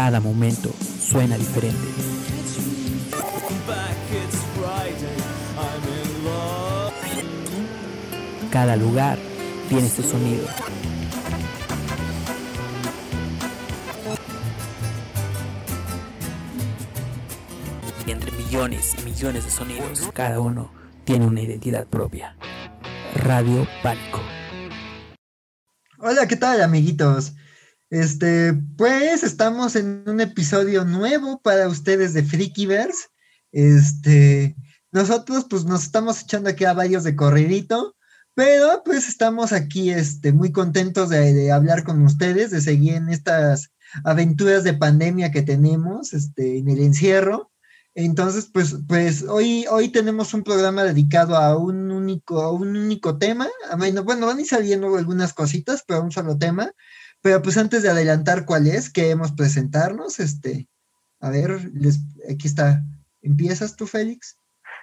Cada momento suena diferente. Cada lugar tiene su sonido. Y entre millones y millones de sonidos, cada uno tiene una identidad propia. Radio Pánico. Hola, ¿qué tal, amiguitos? Este, pues estamos en un episodio nuevo para ustedes de Freakyverse. Este, nosotros pues nos estamos echando aquí a varios de corridito, pero pues estamos aquí este, muy contentos de, hablar con ustedes, de seguir en estas aventuras de pandemia que tenemos este, en el encierro. Entonces, pues, pues hoy, hoy tenemos un programa dedicado a un único, a un único tema. Bueno, bueno, van a ir saliendo algunas cositas, pero un solo tema. Pero pues antes de adelantar cuál es, queremos presentarnos. Este, a ver, les, aquí está. ¿Empiezas tú, Félix?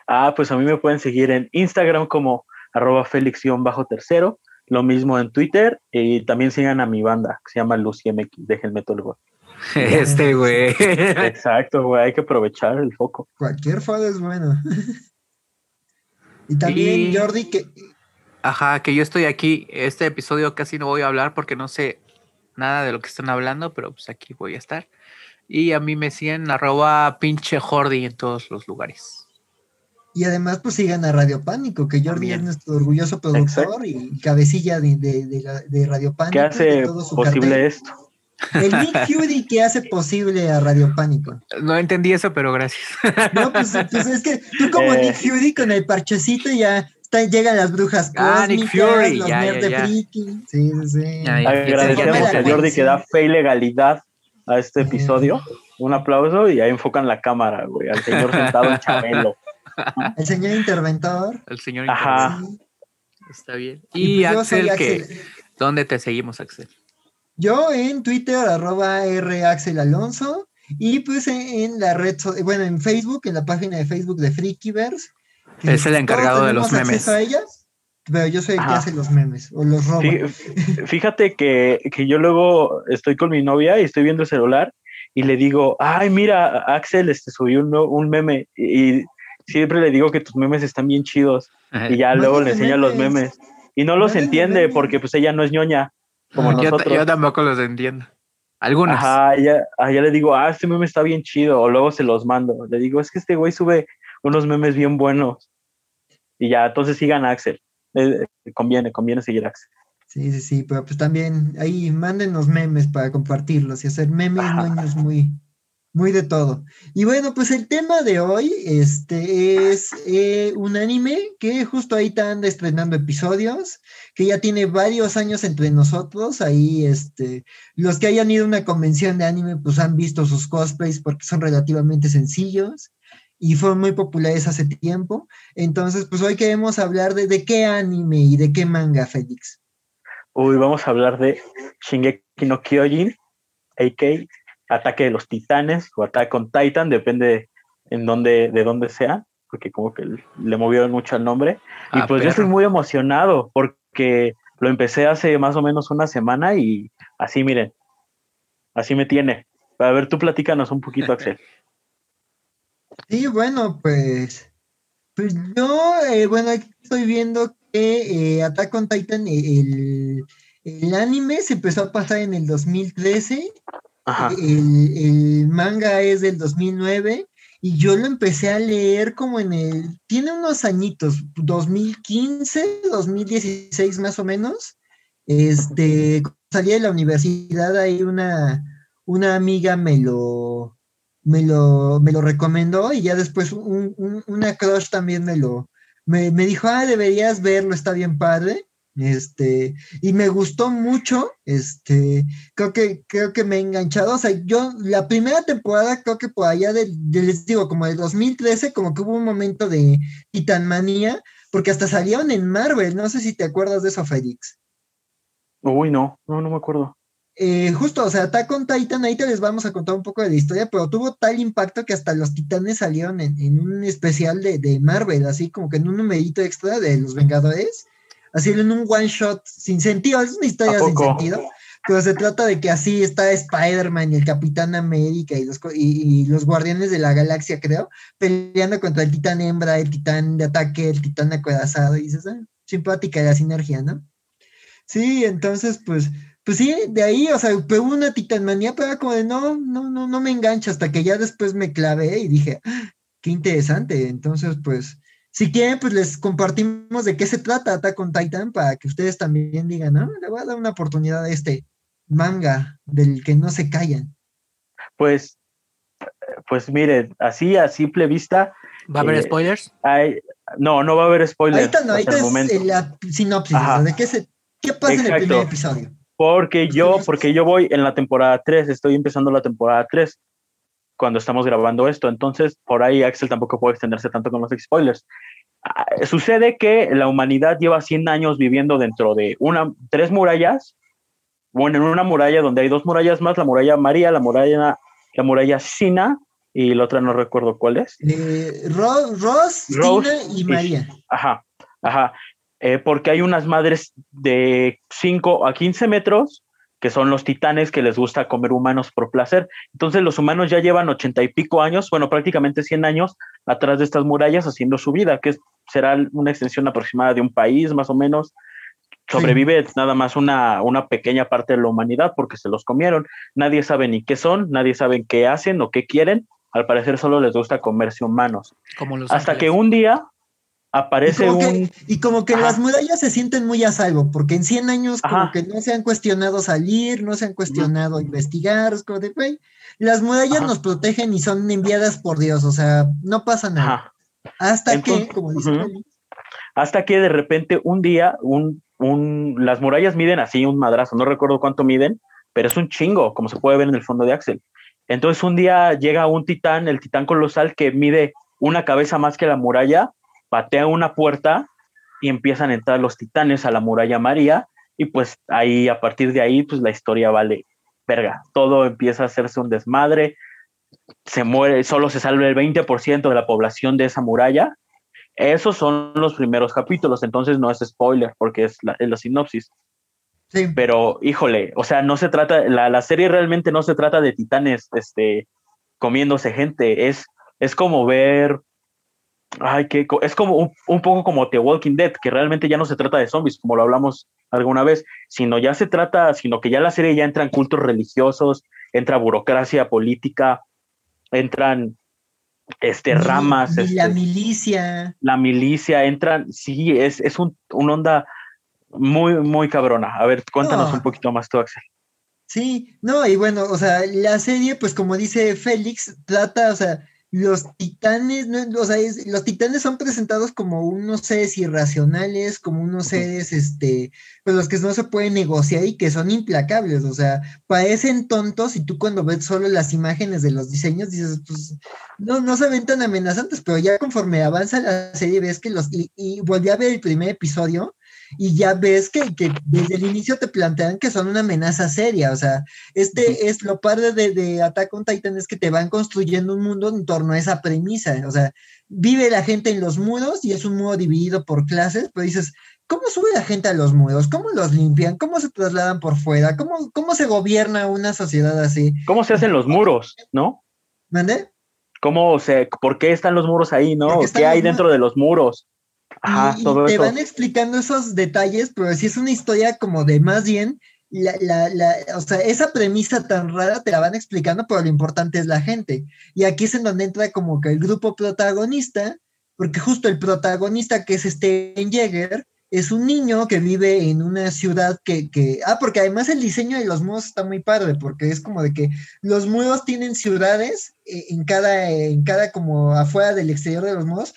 Ah, pues a mí me pueden seguir en Instagram como arroba Félix-tercero, lo mismo en Twitter, y también sigan a mi banda, que se llama Lucy MX, déjenme todo el gol. Este, güey. Exacto, güey, hay que aprovechar el foco. Cualquier foto es bueno. y también Y- Jordi, que Ajá, que yo estoy aquí. Este episodio casi no voy a hablar porque no sé nada de lo que están hablando, pero pues aquí voy a estar. Y a mí me siguen arroba pinche Jordi en todos los lugares. Y además, pues sigan a Radio Pánico, que Jordi También. es nuestro orgulloso productor y cabecilla de, de- de la- de Radio Pánico. ¿Qué de hace todo su posible cartel. esto? El Nick Fury que hace posible a Radio Pánico. No entendí eso, pero gracias. No, pues, pues es que tú como Eh. Nick Fury con el parchecito ya llegan las brujas Ah, cósmicas, Fury, los ya, ya, de ya. friki. Sí, sí, sí. Ya, ya. Agradecemos a Jordi que da fe y legalidad a este episodio. Un aplauso y ahí enfocan la cámara, güey, al señor sentado en Chabelo. El señor interventor. El señor Ajá. Está bien. Y Y, pues Axel, ¿qué? Axel. ¿Dónde te seguimos, Axel? Yo en Twitter, arroba Raxel Alonso, y pues en, en la red, so- bueno, en Facebook, en la página de Facebook de Freakyverse. Es el encargado de los memes. a ella, pero yo soy el que Ajá. hace los memes, o los roba. Fí- Fíjate que, que yo luego estoy con mi novia y estoy viendo el celular y le digo, ay, mira, Axel este, subió un, un meme y siempre le digo que tus memes están bien chidos y ya luego le Mándale enseña los memes. memes y no los entiende memes. porque pues ella no es ñoña como Ah, yo, nosotros. yo tampoco los entiendo. Algunos. Ajá, ya, ah, ya le digo, ah, este meme está bien chido, o luego se los mando. Le digo, es que este güey sube unos memes bien buenos. Y ya, entonces sigan a Axel. Eh, eh, conviene, conviene seguir a Axel. Sí, sí, sí, pero pues también ahí mándenos memes para compartirlos y hacer memes ñoños muy, muy de todo. Y bueno, pues el tema de hoy este, es eh, un anime que justo ahí están estrenando episodios, que ya tiene varios años entre nosotros. Ahí, este, los que hayan ido a una convención de anime, pues han visto sus cosplays porque son relativamente sencillos y fueron muy populares hace tiempo. Entonces, pues hoy queremos hablar de, de qué anime y de qué manga, Félix. Uy, vamos a hablar de Shingeki no Kyojin, a.k. Ataque de los Titanes o Attack on Titan, depende en dónde, de dónde sea, porque como que le movieron mucho al nombre. Y Ah, pues yo estoy muy emocionado porque lo empecé hace más o menos una semana y así, miren, así me tiene. A ver, tú platícanos un poquito, Axel. Sí, bueno, pues, pues yo, eh, bueno, aquí estoy viendo que eh, Attack on Titan, eh, el, el anime se empezó a pasar en el 2013, Ajá. el, el manga es del 2009 y yo lo empecé a leer como en el, tiene unos añitos, 2015, 2016 más o menos, este, salí de la universidad ahí una, una amiga me lo, me lo, me lo recomendó y ya después un- un- una crush también me lo, me, me dijo, ah, deberías verlo, está bien padre. Este, y me gustó mucho, este, creo que, creo que me he enganchado, o sea, yo la primera temporada creo que por allá de- les digo, como del 2013, como que hubo un momento de titanmanía, porque hasta salieron en Marvel, no sé si te acuerdas de eso, Félix. Uy, no, no, no me acuerdo. Eh, justo, o sea, Attack on Titan, ahí te les vamos a contar un poco de la historia, pero tuvo tal impacto que hasta los titanes salieron en, en un especial de, de Marvel, así como que en un numerito extra de los Vengadores, así en un one shot sin sentido, es una historia ¿A sin sentido, pero se trata de que así está Spider-Man y el Capitán América y los, y los Guardianes de la Galaxia, creo, peleando contra el Titán Hembra, el Titán de ataque, el Titán acorazado, y dices, ah, simpática la sinergia, ¿no? Sí, entonces, pues, pues sí, de ahí, o sea, pero hubo una titanmanía, pero era como de no, no, no, no me engancha, hasta que ya después me clavé y dije, "Ah, qué interesante. Entonces, pues, si quieren, pues les compartimos de qué se trata Attack on Titan para que ustedes también digan, no, le voy a dar una oportunidad a este manga del que no se callan. Pues, pues mire, así a simple vista, ¿Va a haber Eh, spoilers? hay, no, no va a haber spoilers Ahorita no, ahorita es momento. la sinopsis, o sea, de qué se, qué pasa en el Exacto. primer episodio. Porque yo, Ustedes- porque yo voy en la temporada 3, estoy empezando la temporada 3 cuando estamos grabando esto, entonces por ahí Axel tampoco puede extenderse tanto con los spoilers. Ah, Sucede que la humanidad lleva 100 años viviendo dentro de una, tres murallas, bueno, en una muralla donde hay dos murallas más, la muralla María, la muralla, la muralla Sina y la otra no recuerdo cuál es. Eh, Ro- Rose Tina y y- María. Ajá, ajá. Eh, porque hay unas madres de 5 a 15 metros que son los titanes que les gusta comer humanos por placer. Entonces los humanos ya llevan 80 y pico años, bueno, prácticamente 100 años atrás de estas murallas haciendo su vida, que será una extensión aproximada de un país más o menos. Sobrevive nada más una, una pequeña parte de la humanidad porque se los comieron. Nadie sabe ni qué son, nadie sabe qué hacen o qué quieren. Al parecer solo les gusta comerse humanos. Como los Hasta que un día Y aparece como, un... que, y como que Ajá. las murallas se sienten muy a salvo, porque en 100 años como Ajá. que no se han cuestionado salir, no se han cuestionado investigar, es como de, güey, las murallas nos protegen y son enviadas por Dios, o sea, no pasa nada. Hasta Entonces, que, como dice hasta que de repente un día, un, un, las murallas miden así un madrazo, no recuerdo cuánto miden, pero es un chingo, como se puede ver en el fondo de Axel. Entonces un día llega un titán, el titán colosal, que mide una cabeza más que la muralla, patea una puerta y empiezan a entrar los titanes a la muralla María, y pues ahí, a partir de ahí, pues la historia vale verga. Todo empieza a hacerse un desmadre, se muere, solo se salva el 20% de la población de esa muralla, esos son los primeros capítulos, entonces no es spoiler porque es la, es la sinopsis. sí, Pero, híjole, o sea, no se trata, la, la serie realmente no se trata de titanes este, comiéndose gente, es, es como ver, ay, que, es como un, un poco como The Walking Dead, que realmente ya no se trata de zombies, como lo hablamos alguna vez, sino ya se trata, sino que ya la serie ya entra en cultos religiosos, entra burocracia política, entran este, ramas, este, la milicia, la milicia, entran, sí, es, es un, una onda muy, muy cabrona. A ver, cuéntanos No. un poquito más tú, Axel. sí, no, y bueno, o sea, la serie, pues como dice Félix, trata, o sea, los titanes, no, o sea, es- los titanes son presentados como unos seres irracionales, como unos seres, este, pues los que no se pueden negociar y que son implacables, o sea, parecen tontos y tú cuando ves solo las imágenes de los diseños dices, pues, no, no se ven tan amenazantes, pero ya conforme avanza la serie ves que los, y, y volví a ver el primer episodio y ya ves que, que desde el inicio te plantean que son una amenaza seria, o sea, este es lo padre de, de Attack on Titan es que te van construyendo un mundo en torno a esa premisa, o sea, vive la gente en los muros y es un muro dividido por clases, pero dices, ¿cómo sube la gente a los muros? ¿Cómo los limpian? ¿Cómo se trasladan por fuera? ¿Cómo, cómo se gobierna una sociedad así? ¿Cómo se hacen los muros, no? ¿Mande? ¿Cómo se, por qué están los muros ahí, no? ¿Qué hay dentro de los muros? Ajá, y, y todo te eso. van explicando esos detalles, pero sí es una historia como de más bien, la, la, la, o sea, esa premisa tan rara te la van explicando, pero lo importante es la gente. Y aquí es en donde entra como que el grupo protagonista, porque justo el protagonista que es Steven Jäger, es un niño que vive en una ciudad que, que, ah, porque además el diseño de los muros está muy padre, porque es como de que los muros tienen ciudades eh, en cada, en cada como afuera del exterior de los muros,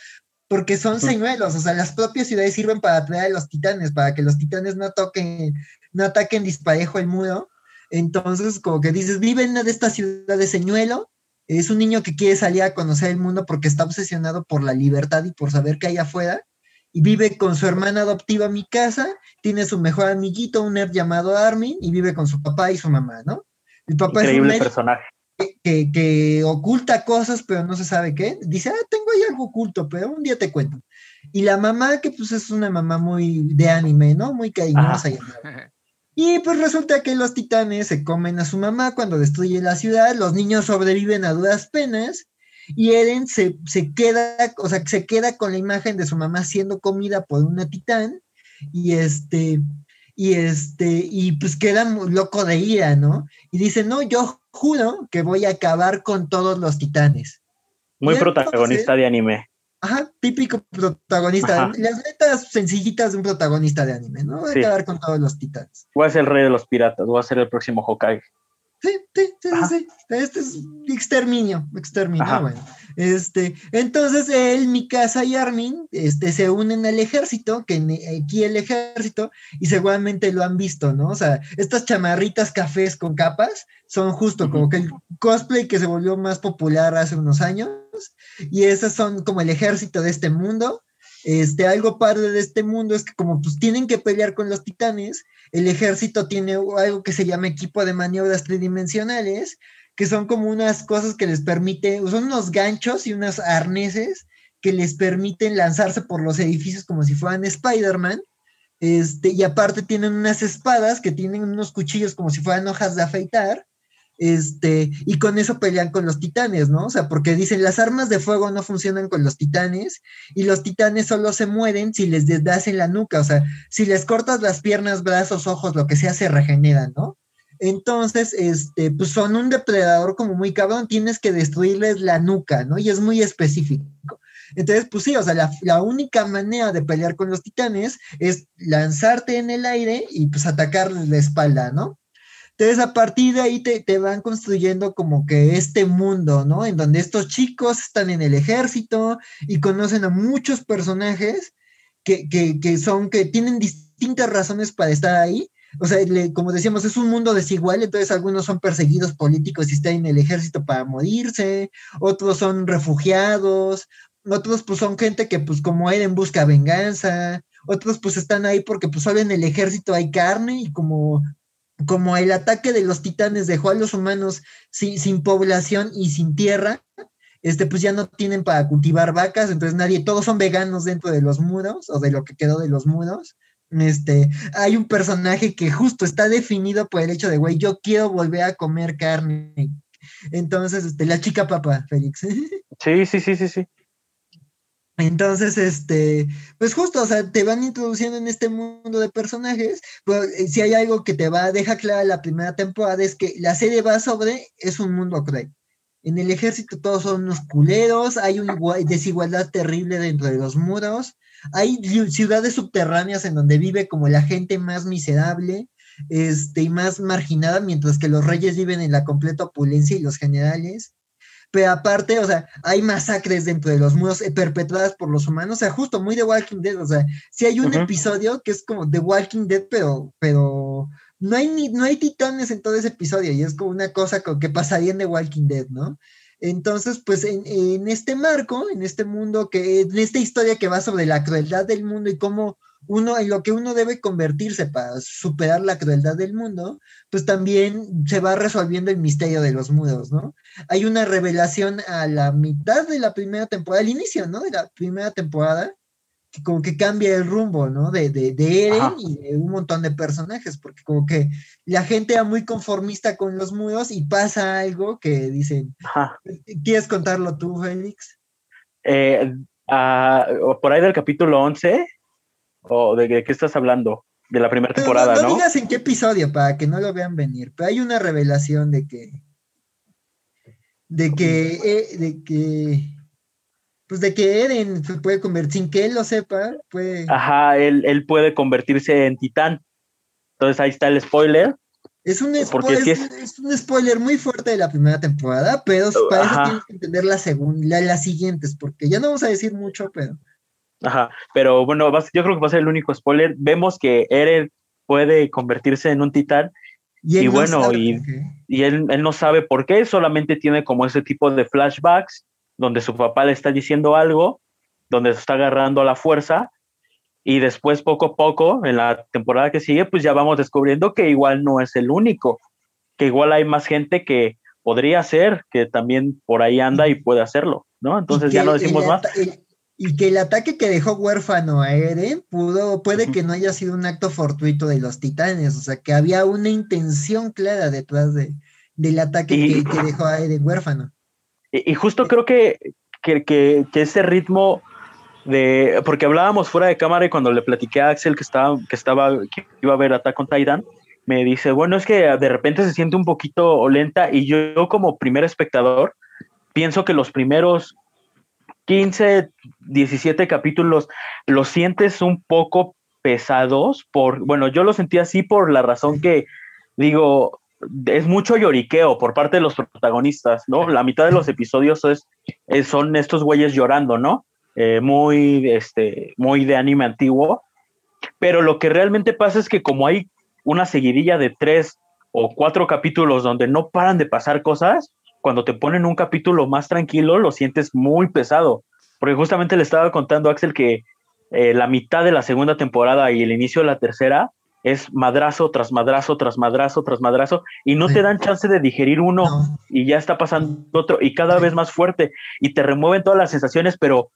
porque son señuelos, o sea, las propias ciudades sirven para atraer a los titanes, para que los titanes no toquen, no ataquen disparejo el muro. Entonces, como que dices, vive en una de estas ciudades señuelo, es un niño que quiere salir a conocer el mundo porque está obsesionado por la libertad y por saber qué hay afuera, y vive con su hermana adoptiva mi casa, tiene su mejor amiguito, un nerd llamado Armin, y vive con su papá y su mamá, ¿no? El papá es un Increíble personaje. Que, oculta cosas, pero no se sabe qué. Dice, ah, tengo ahí algo oculto, pero un día te cuento. Y la mamá, que pues es una mamá muy de anime, ¿no? Muy cariñosa. Y pues resulta que los titanes se comen a su mamá cuando destruye la ciudad, los niños sobreviven a duras penas y Eren se, se queda, o sea, se queda con la imagen de su mamá siendo comida por una titán y este, y este, y pues queda loco de ira, ¿no? Y dice, no, yo juro que voy a acabar con todos los titanes. Muy protagonista de anime. Ajá, típico protagonista. Las letras sencillitas de un protagonista de anime, ¿no? Voy a acabar con todos los titanes. Voy a ser el rey de los piratas, voy a ser el próximo Hokage. Sí, sí, sí, sí, Este es exterminio, exterminio, bueno. Este, entonces él, Mikasa y Armin, este, se unen al ejército, que aquí el ejército, y seguramente lo han visto, ¿no? O sea, estas chamarritas cafés con capas son justo como que el cosplay que se volvió más popular hace unos años, y esas son como el ejército de este mundo. Este, algo padre de este mundo es que como pues tienen que pelear con los titanes, el ejército tiene algo que se llama equipo de maniobras tridimensionales, que son como unas cosas que les permite, son unos ganchos y unos arneses que les permiten lanzarse por los edificios como si fueran Spider-Man. Este, y aparte tienen unas espadas que tienen unos cuchillos como si fueran hojas de afeitar. Este, y con eso pelean con los titanes, ¿no? O sea, porque dicen las armas de fuego no funcionan con los titanes y los titanes solo se mueren si les das en la nuca, o sea, si les cortas las piernas, brazos, ojos, lo que sea, se regeneran, ¿no? Entonces, este, pues son un depredador como muy cabrón, tienes que destruirles la nuca, ¿no? Y es muy específico. Entonces, pues sí, o sea, la, la, única manera de pelear con los titanes es lanzarte en el aire y pues atacarles la espalda, ¿no? Entonces, a partir de ahí te, te, van construyendo como que este mundo, ¿no? En donde estos chicos están en el ejército y conocen a muchos personajes que, que, que son, que tienen distintas razones para estar ahí. O sea, como decíamos, es un mundo desigual, entonces algunos son perseguidos políticos y están en el ejército para morirse, otros son refugiados, otros pues son gente que pues como Eren busca venganza, otros pues están ahí porque pues solo en el ejército hay carne y como como el ataque de los titanes dejó a los humanos sin, sin, población y sin tierra, este, pues ya no tienen para cultivar vacas, entonces nadie, todos son veganos dentro de los muros o de lo que quedó de los muros. Este, hay un personaje que justo está definido por el hecho de, güey, yo quiero volver a comer carne. Entonces, este, la chica papa, Félix. Sí, sí, sí, sí, sí. Entonces, este, pues justo, o sea, te van introduciendo en este mundo de personajes, pero eh, si hay algo que te va, deja clara la primera temporada, es que la serie va sobre, es un mundo cruel. En el ejército todos son unos culeros, hay una desigualdad terrible dentro de los muros, hay ciudades subterráneas en donde vive como la gente más miserable, este, y más marginada, mientras que los reyes viven en la completa opulencia y los generales pero aparte, o sea, hay masacres dentro de los muros eh, perpetradas por los humanos, o sea, justo muy de Walking Dead, o sea, si hay un episodio que es como The Walking Dead, pero, pero no hay ni, no hay titanes en todo ese episodio, y es como una cosa que pasaría en The Walking Dead, ¿no? Entonces, pues en, en, este marco, en este mundo que, en esta historia que va sobre la crueldad del mundo y cómo uno, en lo que uno debe convertirse para superar la crueldad del mundo, pues también se va resolviendo el misterio de los muros, ¿no? Hay una revelación a la mitad de la primera temporada, al inicio, ¿no? De la primera temporada, que como que cambia el rumbo, ¿no? De, de, de Eren y de un montón de personajes, porque como que la gente era muy conformista con los muros y pasa algo que dicen, ¿quieres contarlo tú, Félix? Eh, uh, por ahí del capítulo 11, ¿O de, qué estás hablando? De la primera temporada, ¿no? No, digas en qué episodio para que no lo vean venir, pero hay una revelación de que. De que. Eh, de que. Pues de que Eren se puede convertir, sin que él lo sepa, puede. Ajá, él, él puede convertirse en titán. Entonces ahí está el spoiler. Es un, spoiler, es, es, un spoiler muy fuerte de la primera temporada, pero para eso tienes que entender la segunda, las siguientes, porque ya no vamos a decir mucho, pero. Ajá, pero bueno, yo creo que va a ser el único spoiler. Vemos que Eren puede convertirse en un titán y, bueno, y, y él, él, no sabe por qué, solamente tiene como ese tipo de flashbacks donde su papá le está diciendo algo, donde se está agarrando a la fuerza y después poco a poco, en la temporada que sigue, pues ya vamos descubriendo que igual no es el único, que igual hay más gente que podría ser, que también por ahí anda y puede hacerlo, ¿no? Entonces ya no decimos más y que el ataque que dejó huérfano a Eren pudo, puede que no haya sido un acto fortuito de los titanes, o sea, que había una intención clara detrás de, del ataque que, que, dejó a Eren huérfano. Y, justo creo que, que, que, ese ritmo de, porque hablábamos fuera de cámara y cuando le platiqué a Axel que estaba, que estaba, que iba a ver Attack on Titan, me dice, bueno, es que de repente se siente un poquito lenta y yo como primer espectador pienso que los primeros 15, 17 capítulos los sientes un poco pesados por, bueno, yo lo sentí así por la razón que digo, es mucho lloriqueo por parte de los protagonistas, ¿no? La mitad de los episodios es, son estos güeyes llorando, ¿no? Eh, muy, este, muy de anime antiguo. Pero lo que realmente pasa es que como hay una seguidilla de tres o cuatro capítulos donde no paran de pasar cosas, cuando te ponen un capítulo más tranquilo, lo sientes muy pesado. Porque justamente le estaba contando a Axel que eh, la mitad de la segunda temporada y el inicio de la tercera es madrazo tras madrazo tras madrazo tras madrazo y no te dan chance de digerir uno y ya está pasando otro y cada vez más fuerte y te remueven todas las sensaciones, pero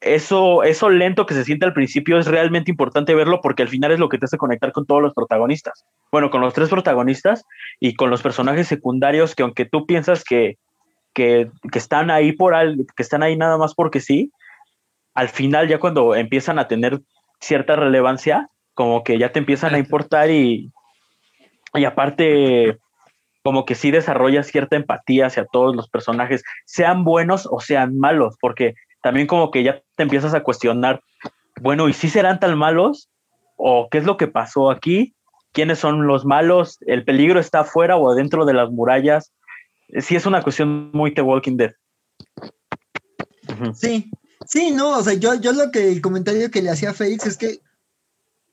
eso, eso lento que se siente al principio es realmente importante verlo porque al final es lo que te hace conectar con todos los protagonistas. Bueno, con los tres protagonistas y con los personajes secundarios que aunque tú piensas que, que, están ahí por al, que están ahí nada más porque sí, al final ya cuando empiezan a tener cierta relevancia, como que ya te empiezan a importar y, y aparte como que sí desarrollas cierta empatía hacia todos los personajes, sean buenos o sean malos, porque también como que ya te empiezas a cuestionar, bueno, ¿y si serán tan malos? ¿O qué es lo que pasó aquí? ¿Quiénes son los malos? ¿El peligro está afuera o adentro de las murallas? Sí es una cuestión muy The Walking Dead. Sí, sí, no, o sea, yo, yo lo que el comentario que le hacía a Félix es que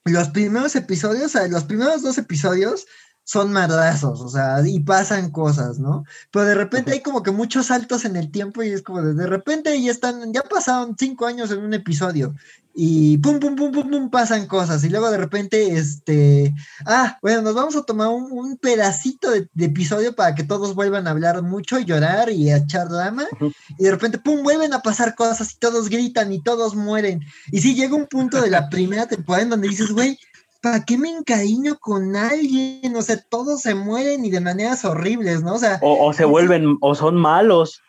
los primeros episodios, o sea, los primeros dos episodios son madrazos, o sea, y pasan cosas, ¿no? Pero de repente hay como que muchos saltos en el tiempo y es como de, de repente ya están, ya pasaron cinco años en un episodio y pum, pum, pum, pum, pum, pasan cosas. Y luego de repente, este, ah, bueno, nos vamos a tomar un, pedacito de, episodio para que todos vuelvan a hablar mucho y llorar y a echar drama. Y de repente, pum, vuelven a pasar cosas y todos gritan y todos mueren. Y sí, llega un punto de la primera temporada en donde dices, güey, ¿para qué me encariño con alguien? O sea, todos se mueren y de maneras horribles, ¿no? O sea, o, se vuelven, o son malos.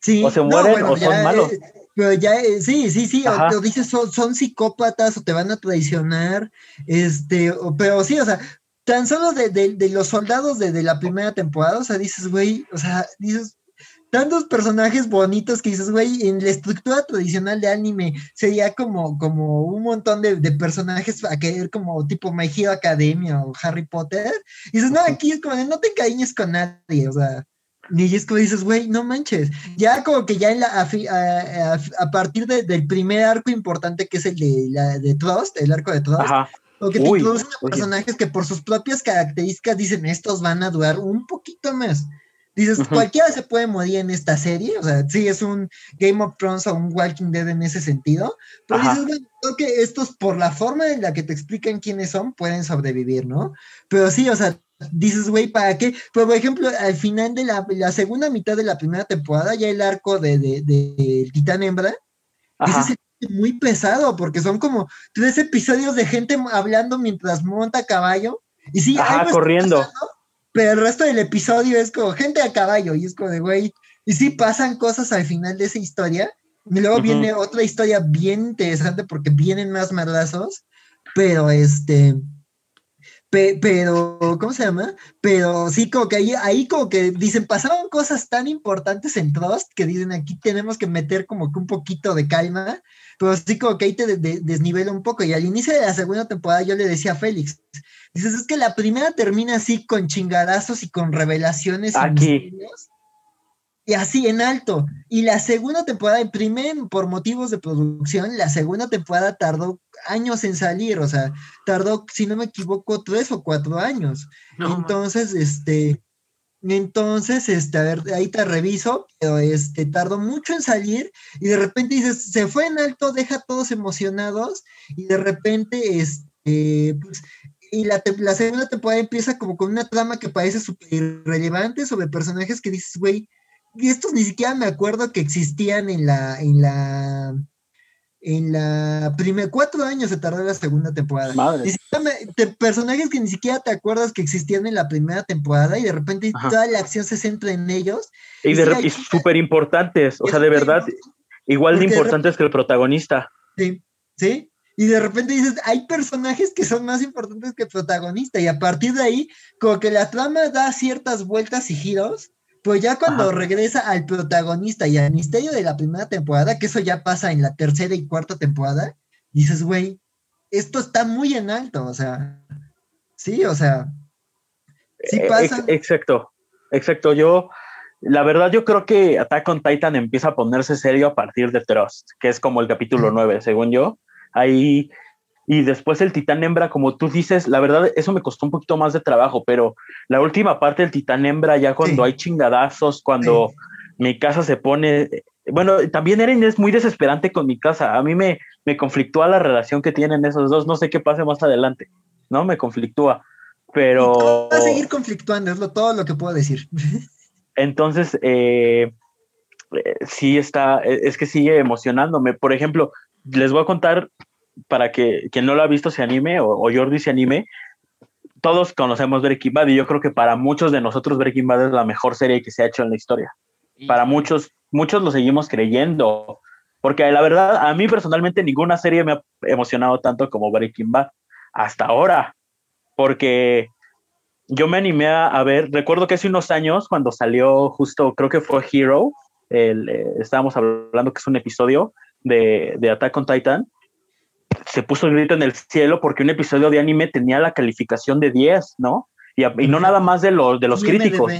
Sí, o se mueren o son malos. Eh, pero ya, eh, sí, sí, sí, o, dices son, son, psicópatas o te van a traicionar, este, pero sí, o sea, tan solo de, de, los soldados de, de, la primera temporada, o sea, dices, güey, o sea, dices, tantos personajes bonitos que dices, güey, en la estructura tradicional de anime sería como, como un montón de, de personajes a querer como tipo My Hero Academia o Harry Potter, y dices, no, aquí es como de no te encariñes con nadie, o sea, y es como dices, güey, no manches. Ya como que ya en la, a, partir del primer arco importante que es el de, la, de Trust, el arco de Trust, o que te introducen personajes que por sus propias características dicen, estos van a durar un poquito más. Dices, cualquiera se puede morir en esta serie, o sea, sí es un Game of Thrones o un Walking Dead en ese sentido, pero dices, bueno, creo que estos, por la forma en la que te explican quiénes son, pueden sobrevivir, ¿no? Pero sí, o sea, dices, güey, ¿para qué? Pues, por ejemplo, al final de la, la, segunda mitad de la primera temporada, ya el arco de, de, de Titán Hembra, ese es muy pesado, porque son como tres episodios de gente hablando mientras monta a caballo. Y sí, Ajá, corriendo. Pero el resto del episodio es como gente a caballo, y es como de, güey, y sí pasan cosas al final de esa historia. Y luego viene otra historia bien interesante porque vienen más madrazos, pero este, pero, ¿cómo se llama? Pero sí, como que ahí, ahí como que dicen, pasaban cosas tan importantes en Trust que dicen, aquí tenemos que meter como que un poquito de calma, pero sí como que ahí te desnivela un poco. Y al inicio de la segunda temporada yo le decía a Félix, dices, es que la primera termina así con chingadazos y con revelaciones. Aquí y así en alto. Y la segunda temporada, en primer, por motivos de producción, la segunda temporada tardó años en salir, o sea, tardó, si no me equivoco, tres o cuatro años. entonces, este, entonces, este, a ver, ahí te reviso, pero este, tardó mucho en salir y de repente dices, se fue en alto, deja a todos emocionados y de repente, este, pues, y la, la segunda temporada empieza como con una trama que parece súper irrelevante sobre personajes que dices, güey, estos ni siquiera me acuerdo que existían en la, en la, en la primera, cuatro años se tardó la segunda temporada. Madre. Me- te- personajes que ni siquiera te acuerdas que existían en la primera temporada y de repente Ajá. toda la acción se centra en ellos. Y, y súper importantes, o sea, de verdad, igual de importantes que el protagonista. Sí, sí. Y de repente dices, hay personajes que son más importantes que el protagonista. Y a partir de ahí, como que la trama da ciertas vueltas y giros. Pues ya cuando Ajá. regresa al protagonista y al misterio de la primera temporada, que eso ya pasa en la tercera y cuarta temporada, dices, güey, esto está muy en alto. O sea, sí, o sea, sí Eh, pasa. ex- exacto, exacto. Yo, la verdad, yo creo que Attack on Titan empieza a ponerse serio a partir de Trust, que es como el capítulo Ujú. 9, según yo. Ahí, y después el Titán Hembra, como tú dices, la verdad, eso me costó un poquito más de trabajo, pero la última parte del Titán Hembra, ya cuando Sí. hay chingadazos, cuando Sí. mi casa se pone. Bueno, también Eren es muy desesperante con mi casa. A mí me, me conflictúa la relación que tienen esos dos. No sé qué pase más adelante, ¿no? Me conflictúa. Pero. Va a seguir conflictuando, es lo, todo lo que puedo decir. Entonces, eh, eh, sí está, eh, es que sigue emocionándome. Por ejemplo, les voy a contar para que quien no lo ha visto se anime o, o Jordi se anime. Todos conocemos Breaking Bad y yo creo que para muchos de nosotros Breaking Bad es la mejor serie que se ha hecho en la historia. Para muchos, muchos lo seguimos creyendo. Porque la verdad, a mí personalmente ninguna serie me ha emocionado tanto como Breaking Bad hasta ahora. Porque yo me animé a, a ver, recuerdo que hace unos años cuando salió justo, creo que fue Hero, el, eh, estábamos hablando que es un episodio de, de Attack on Titan, se puso el grito en el cielo porque un episodio de anime tenía la calificación de 10, ¿no? Y, y no nada más de los, de los críticos.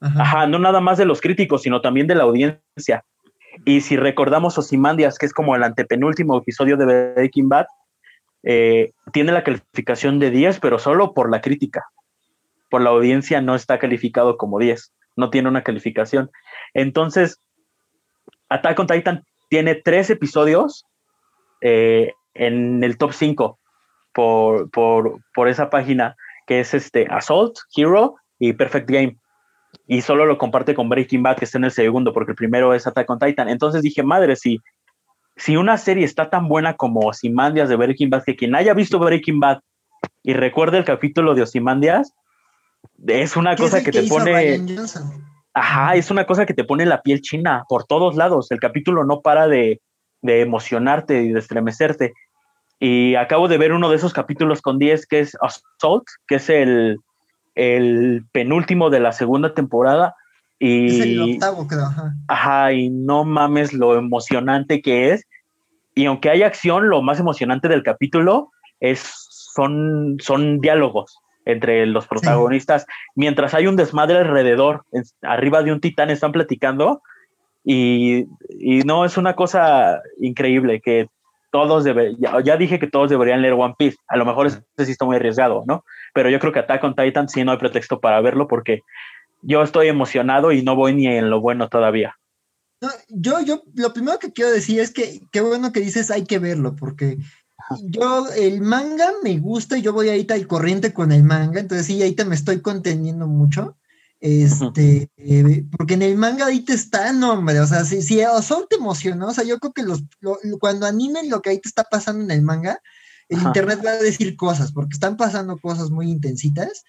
Ajá. Ajá, no nada más de los críticos, sino también de la audiencia. Y si recordamos Ozymandias, que es como el antepenúltimo episodio de Breaking Bad, eh, tiene la calificación de 10, pero solo por la crítica. Por la audiencia no está calificado como 10, no tiene una calificación. Entonces, Attack on Titan tiene tres episodios eh, en el top 5 por, por, por esa página, que es este Assault, Hero y Perfect Game y solo lo comparte con Breaking Bad, que está en el segundo, porque el primero es Attack on Titan. Entonces dije, madre, si, si una serie está tan buena como Ozymandias de Breaking Bad, que quien haya visto Breaking Bad y recuerde el capítulo de Ozymandias, es una ¿Qué es cosa que te pone? Ajá, es una cosa que te pone la piel china por todos lados. El capítulo no para de, de emocionarte y de estremecerte. Y acabo de ver uno de esos capítulos con 10, que es Assault, que es el, el penúltimo de la segunda temporada. Es el Y, octavo, creo. Ajá. ajá, y no mames lo emocionante que es. Y aunque hay acción, lo más emocionante del capítulo es, son, son diálogos entre los protagonistas. Mientras hay un desmadre alrededor, en- arriba de un titán están platicando. Y, y no, es una cosa increíble que todos deben, ya, ya dije que todos deberían leer One Piece. A lo mejor este sí está muy arriesgado, ¿no? Pero yo creo que Attack on Titan sí no hay pretexto para verlo porque yo estoy emocionado y no voy ni en lo bueno todavía. No, yo, yo, lo primero que quiero decir es que qué bueno que dices hay que verlo, porque yo, el manga me gusta y yo voy ahorita al corriente con el manga, entonces sí, ahorita me estoy conteniendo mucho. Este, eh, porque en el manga ahorita está, no, hombre, o sea, si, si Assault te emocionó, o sea, yo creo que los, lo- lo- cuando animen lo que ahorita está pasando en el manga, el Ajá. internet va a decir cosas, porque están pasando cosas muy intensitas.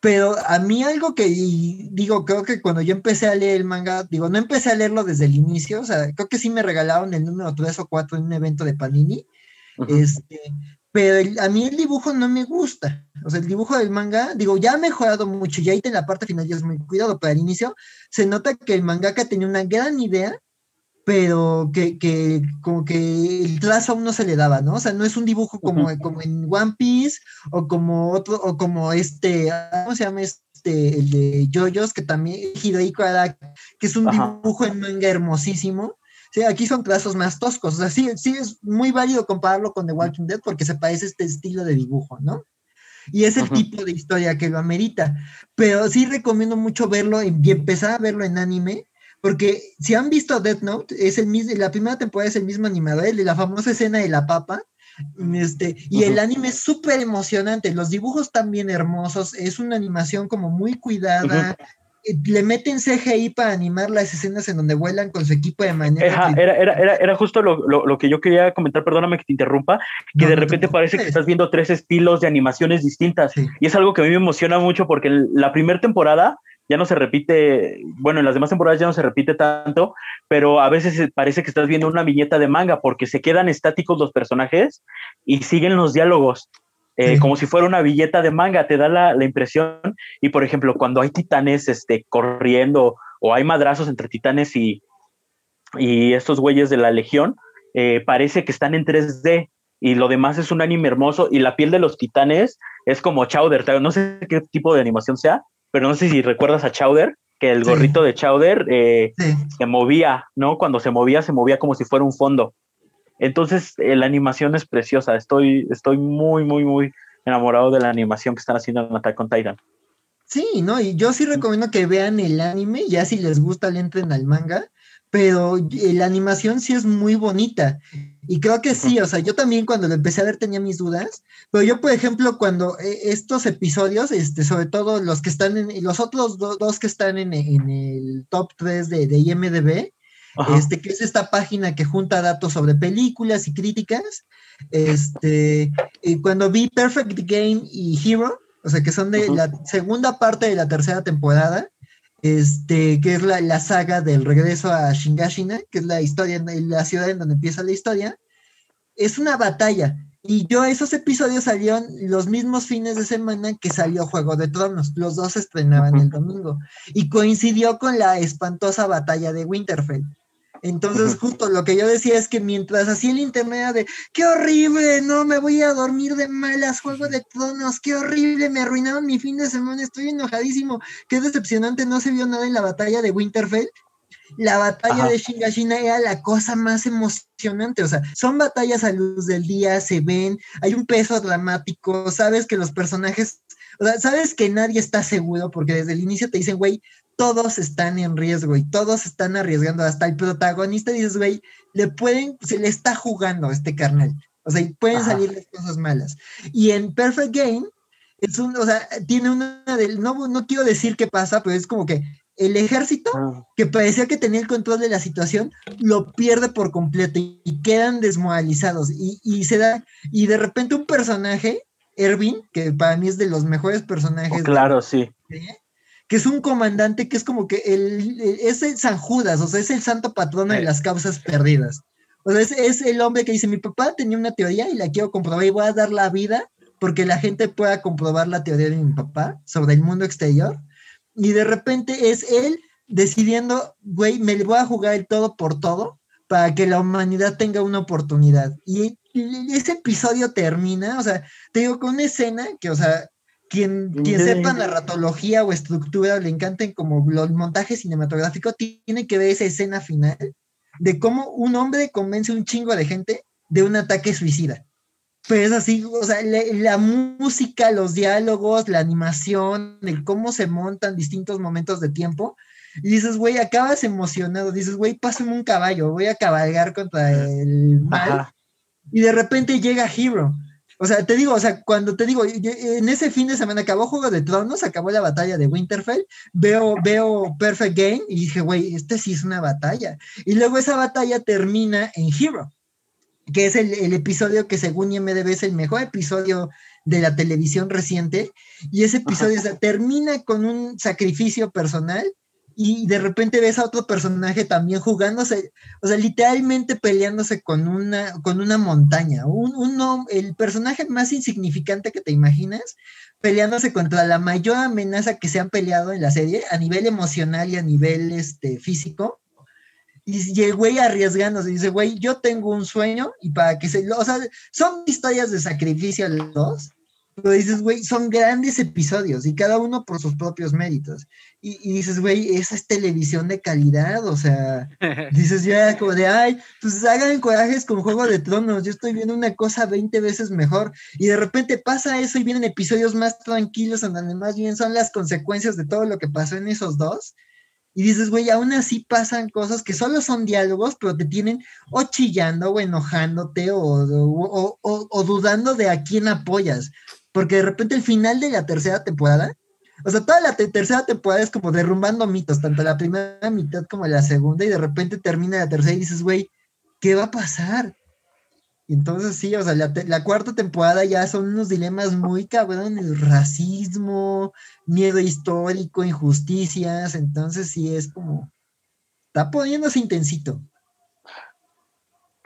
Pero a mí algo que, digo, creo que cuando yo empecé a leer el manga, digo, no empecé a leerlo desde el inicio, o sea, creo que sí me regalaron el número 3 o 4 en un evento de Panini, Este, pero a mí el dibujo no me gusta, o sea, el dibujo del manga, digo, ya ha mejorado mucho, ya ahí en la parte final ya es muy cuidado, pero al inicio se nota que el mangaka tenía una gran idea, pero que, que como que el trazo aún no se le daba, ¿no? O sea, no es un dibujo como, como en One Piece o como otro, o como este, ¿cómo se llama este? El de JoJo's, que también, Araki, que es un Ajá. dibujo en manga hermosísimo. Sí, aquí son trazos más toscos, o sea, sí, sí es muy válido compararlo con The Walking Dead porque se parece este estilo de dibujo, ¿no? Y es el tipo de historia que lo amerita. Pero sí recomiendo mucho verlo en- y empezar a verlo en anime, porque si han visto Death Note, es el mismo, la primera temporada es el mismo animador, el de la famosa escena de la papa. Este, y el anime es súper emocionante, los dibujos también hermosos, es una animación como muy cuidada, le meten CGI para animar las escenas en donde vuelan con su equipo de manera. Era, era, era, era justo lo, lo, lo que yo quería comentar, perdóname que te interrumpa, que No, de no repente parece que estás viendo tres estilos de animaciones distintas. Sí. Y es algo que a mí me emociona mucho porque en la primera temporada ya no se repite, bueno, en las demás temporadas ya no se repite tanto, pero a veces parece que estás viendo una viñeta de manga porque se quedan estáticos los personajes y siguen los diálogos. Eh, Sí. como si fuera una viñeta de manga, te da la, la impresión. Y por ejemplo, cuando hay titanes este, corriendo o hay madrazos entre titanes y, y estos güeyes de la Legión, eh, parece que están en 3D y lo demás es un anime hermoso y la piel de los titanes es como Chowder, no sé qué tipo de animación sea, pero no sé si recuerdas a Chowder, que el Sí. gorrito de Chowder eh, Sí. se movía, ¿no? Cuando se movía, se movía como si fuera un fondo. Entonces, eh, la animación es preciosa, estoy, estoy muy, muy, muy enamorado de la animación que están haciendo en Attack on Titan. Sí, ¿no? Y yo sí recomiendo que vean el anime, ya si les gusta le entren al manga, pero eh, la animación sí es muy bonita. Y creo que sí, o sea, yo también cuando lo empecé a ver tenía mis dudas, pero yo, por ejemplo, cuando eh, estos episodios, este, sobre todo los que están en, los otros do- dos que están en, en el top 3 de, de IMDB, Ajá. este, que es esta página que junta datos sobre películas y críticas. Este, eh, cuando vi Perfect Game y Hero, o sea, que son de la segunda parte de la tercera temporada, este, que es la, la saga del regreso a Shingashina, que es la historia, en la ciudad en donde empieza la historia, es una batalla. Y yo, esos episodios salieron los mismos fines de semana que salió Juego de Tronos. Los dos se estrenaban el domingo. Y coincidió con la espantosa batalla de Winterfell. Entonces, justo lo que yo decía es que mientras así el internet de qué horrible, no me voy a dormir de malas, Juego de Tronos, qué horrible, me arruinaron mi fin de semana, estoy enojadísimo, qué decepcionante, no se vio nada en la batalla de Winterfell. La batalla Ajá. de Shingashina era la cosa más emocionante, o sea, son batallas a luz del día, se ven, hay un peso dramático, sabes que los personajes, o sea, sabes que nadie está seguro porque desde el inicio te dicen, güey, todos están en riesgo y todos están arriesgando. Hasta el protagonista dices, güey, le pueden, se le está jugando a este carnal. O sea, y pueden Ajá. salir las cosas malas. Y en Perfect Game, es un, o sea, tiene una del, no, no quiero decir qué pasa, pero es como que el ejército Ah, que parecía que tenía el control de la situación, lo pierde por completo y, y quedan desmoralizados. Y, y se da, y de repente un personaje, Erwin, que para mí es de los mejores personajes oh, de- claro, sí. Que es un comandante que es como que el, el- es el San Judas, o sea, es el santo patrono de las causas perdidas. O sea, es, es el hombre que dice, mi papá tenía una teoría y la quiero comprobar y voy a dar la vida porque la gente pueda comprobar la teoría de mi papá sobre el mundo exterior. Y de repente es él decidiendo, güey, me voy a jugar el todo por todo para que la humanidad tenga una oportunidad. Y, y ese episodio termina, o sea, te digo, con una escena que, o sea, quien, quien sepa narratología o estructura, o le encanten como los montajes cinematográficos, tiene que ver esa escena final de cómo un hombre convence un chingo de gente de un ataque suicida. Pero es así, o sea, la, la música, los diálogos, la animación, el cómo se montan distintos momentos de tiempo. Y dices, güey, acabas emocionado. Dices, güey, pásame un caballo, voy a cabalgar contra el mal Ajá. y de repente llega Hero. O sea, te digo, o sea, cuando te digo, yo- en ese fin de semana acabó Juego de Tronos, acabó la batalla de Winterfell, veo, veo Perfect Game y dije, güey, este sí es una batalla. Y luego esa batalla termina en Hero, que es el, el episodio que según IMDB es el mejor episodio de la televisión reciente. Y ese episodio o sea, termina con un sacrificio personal y de repente ves a otro personaje también jugándose, o sea, literalmente peleándose con una, con una montaña. Un, uno, el personaje más insignificante que te imaginas, peleándose contra la mayor amenaza que se han peleado en la serie, a nivel emocional y a nivel este, físico. Y, y el güey arriesgándose, dice, güey, yo tengo un sueño y para que se... lo- O sea, son historias de sacrificio los dos, dices, güey, son grandes episodios y cada uno por sus propios méritos. Y, y dices, güey, esa es televisión de calidad, o sea, dices ya como de, ay, pues hagan corajes con Juego de Tronos, yo estoy viendo una cosa 20 veces mejor. Y de repente pasa eso y vienen episodios más tranquilos, en donde más bien son las consecuencias de todo lo que pasó en esos dos. Y dices, güey, aún así pasan cosas que solo son diálogos, pero te tienen o chillando o enojándote o, o, o, o dudando de a quién apoyas. Porque de repente el final de la tercera temporada, O sea, toda la te- tercera temporada es como derrumbando mitos, tanto la primera mitad como la segunda, y de repente termina la tercera y dices, güey, ¿qué va a pasar? Y entonces sí, o sea, la, la cuarta temporada ya son unos dilemas muy cabrones, racismo, miedo histórico, injusticias, entonces sí es como, está poniéndose intensito.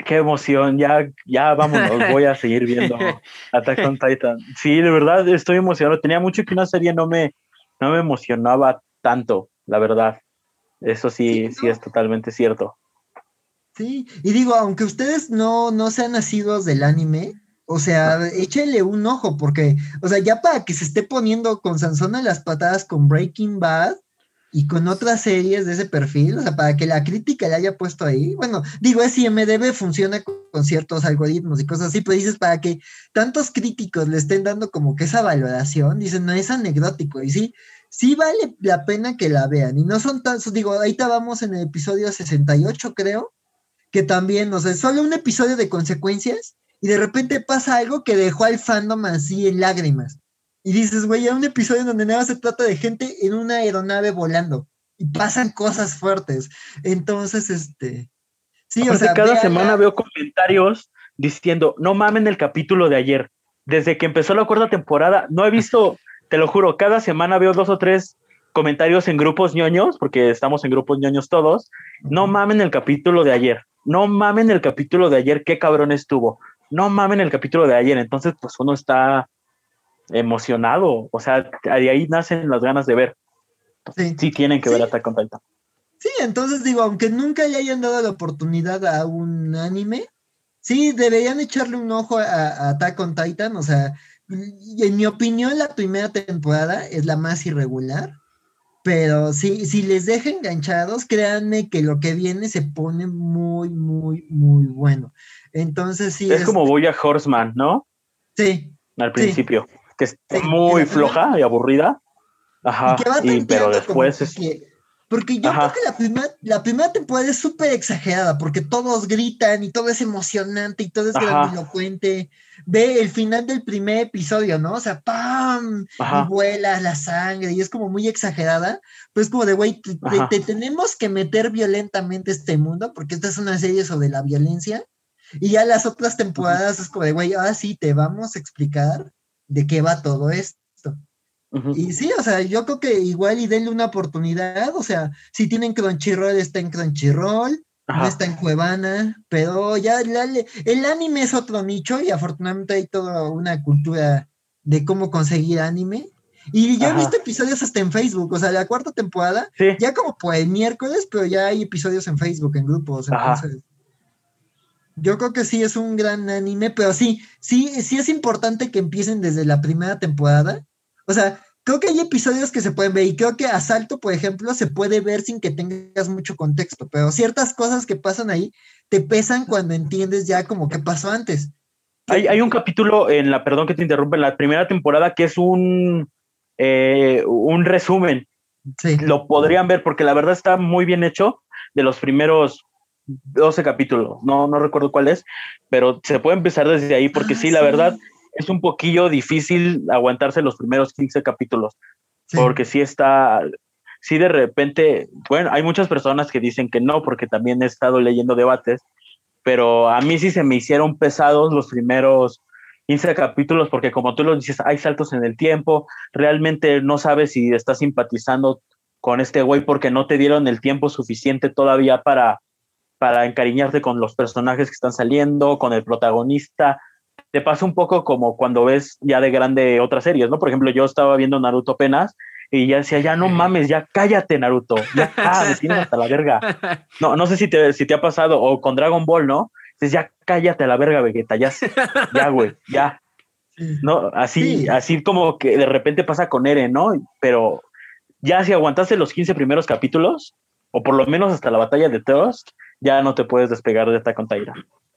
Qué emoción, ya, ya vámonos, voy a seguir viendo Attack on Titan. Sí, de verdad estoy emocionado. Tenía mucho que una serie no me, no me emocionaba tanto, la verdad. Eso sí, Sí, sí ¿no? es totalmente cierto. Sí, y digo, aunque ustedes no, no sean nacidos del anime, o sea, échenle un ojo, porque, o sea, ya para que se esté poniendo con Sansón a las patadas con Breaking Bad y con otras series de ese perfil, o sea, para que la crítica le haya puesto ahí, bueno, digo, es IMDB funciona con, ciertos algoritmos y cosas así, pero dices, para que tantos críticos le estén dando como que esa valoración, dicen, no es anecdótico, y sí, sí vale la pena que la vean, y no son tan, digo, ahorita vamos en el episodio 68, creo, que también, o sea, es solo un episodio de consecuencias y de repente pasa algo que dejó al fandom así en lágrimas. Y dices, güey, ya un episodio donde nada se trata de gente en una aeronave volando y pasan cosas fuertes. Entonces, este. Sí, o Aparte, sea, cada semana veo comentarios diciendo, no mamen el capítulo de ayer. Desde que empezó la cuarta temporada, no he visto, te lo juro, cada semana veo dos o tres comentarios en grupos ñoños, porque estamos en grupos ñoños todos. No mamen el capítulo de ayer. No mamen el capítulo de ayer, qué cabrón estuvo. No mamen el capítulo de ayer. Entonces, pues uno está emocionado. O sea, de ahí nacen las ganas de ver. Sí. Sí tienen que ver. Attack on Titan. Sí, entonces digo, aunque nunca le hayan dado la oportunidad a un anime, sí, deberían echarle un ojo a, a Attack on Titan. O sea, y en mi opinión, la primera temporada es la más irregular. Pero sí, si les deja enganchados, créanme que lo que viene se pone muy, muy, muy bueno. Entonces sí. Es como Boya Horseman, ¿no? Sí, Al principio, que es Sí, muy floja y aburrida. Ajá, y pero después es... que- porque yo Ajá. creo que la primera, la primera temporada es súper exagerada, porque todos gritan y todo es emocionante y todo es Ajá. grandilocuente. Ve el final del primer episodio, ¿no? O sea, ¡pam! Ajá. Y vuela la sangre y es como muy exagerada. Pues como de, güey, te, te- Ajá. te tenemos que meter violentamente este mundo, porque esta es una serie sobre la violencia. Y ya las otras temporadas es como de, güey, ahora sí te vamos a explicar de qué va todo esto. Y sí, o sea, yo creo que igual y denle una oportunidad, o sea, si tienen Crunchyroll, está en Crunchyroll, no está en Cuevana, pero ya la- el anime es otro nicho y afortunadamente hay toda una cultura de cómo conseguir anime. Y yo he visto episodios hasta en Facebook, o sea, la cuarta temporada, Sí, ya como por el miércoles, pero ya hay episodios en Facebook, en grupos, Ajá. entonces... Yo creo que sí es un gran anime, pero sí, sí, sí es importante que empiecen desde la primera temporada. O sea, creo que hay episodios que se pueden ver y creo que Asalto, por ejemplo, se puede ver sin que tengas mucho contexto, pero ciertas cosas que pasan ahí te pesan cuando entiendes ya como que pasó antes. hay, hay un capítulo en la, perdón que te interrumpa, en la primera temporada que es un, eh, un resumen. Sí, Lo podrían ver porque la verdad está muy bien hecho de los primeros 12 capítulos. No, no recuerdo cuál es, pero se puede empezar desde ahí porque Ah, sí, la sí. verdad es un poquillo difícil aguantarse los primeros 15 capítulos. sí. porque sí está, sí de repente, bueno, hay muchas personas que dicen que no, porque también he estado leyendo debates, pero a mí sí se me hicieron pesados los primeros 15 capítulos, porque como tú lo dices, hay saltos en el tiempo, realmente no sabes si estás simpatizando con este güey porque no te dieron el tiempo suficiente todavía para, para encariñarte con los personajes que están saliendo, con el protagonista. Te pasa un poco como cuando ves ya de grande otras series, ¿no? Por ejemplo, yo estaba viendo Naruto apenas y ya decía, ya no mames, ya cállate, Naruto. Ya, ah, me tienes hasta la verga. No, no sé si te, si te ha pasado, o con Dragon Ball, ¿no? Dices, ya cállate a la verga, Vegeta, ya, ya, güey, ya. No, así, Sí. así como que de repente pasa con Eren, ¿no? Pero ya si aguantaste los 15 primeros capítulos, o por lo menos hasta la batalla de Teos, ya no te puedes despegar de esta Taira.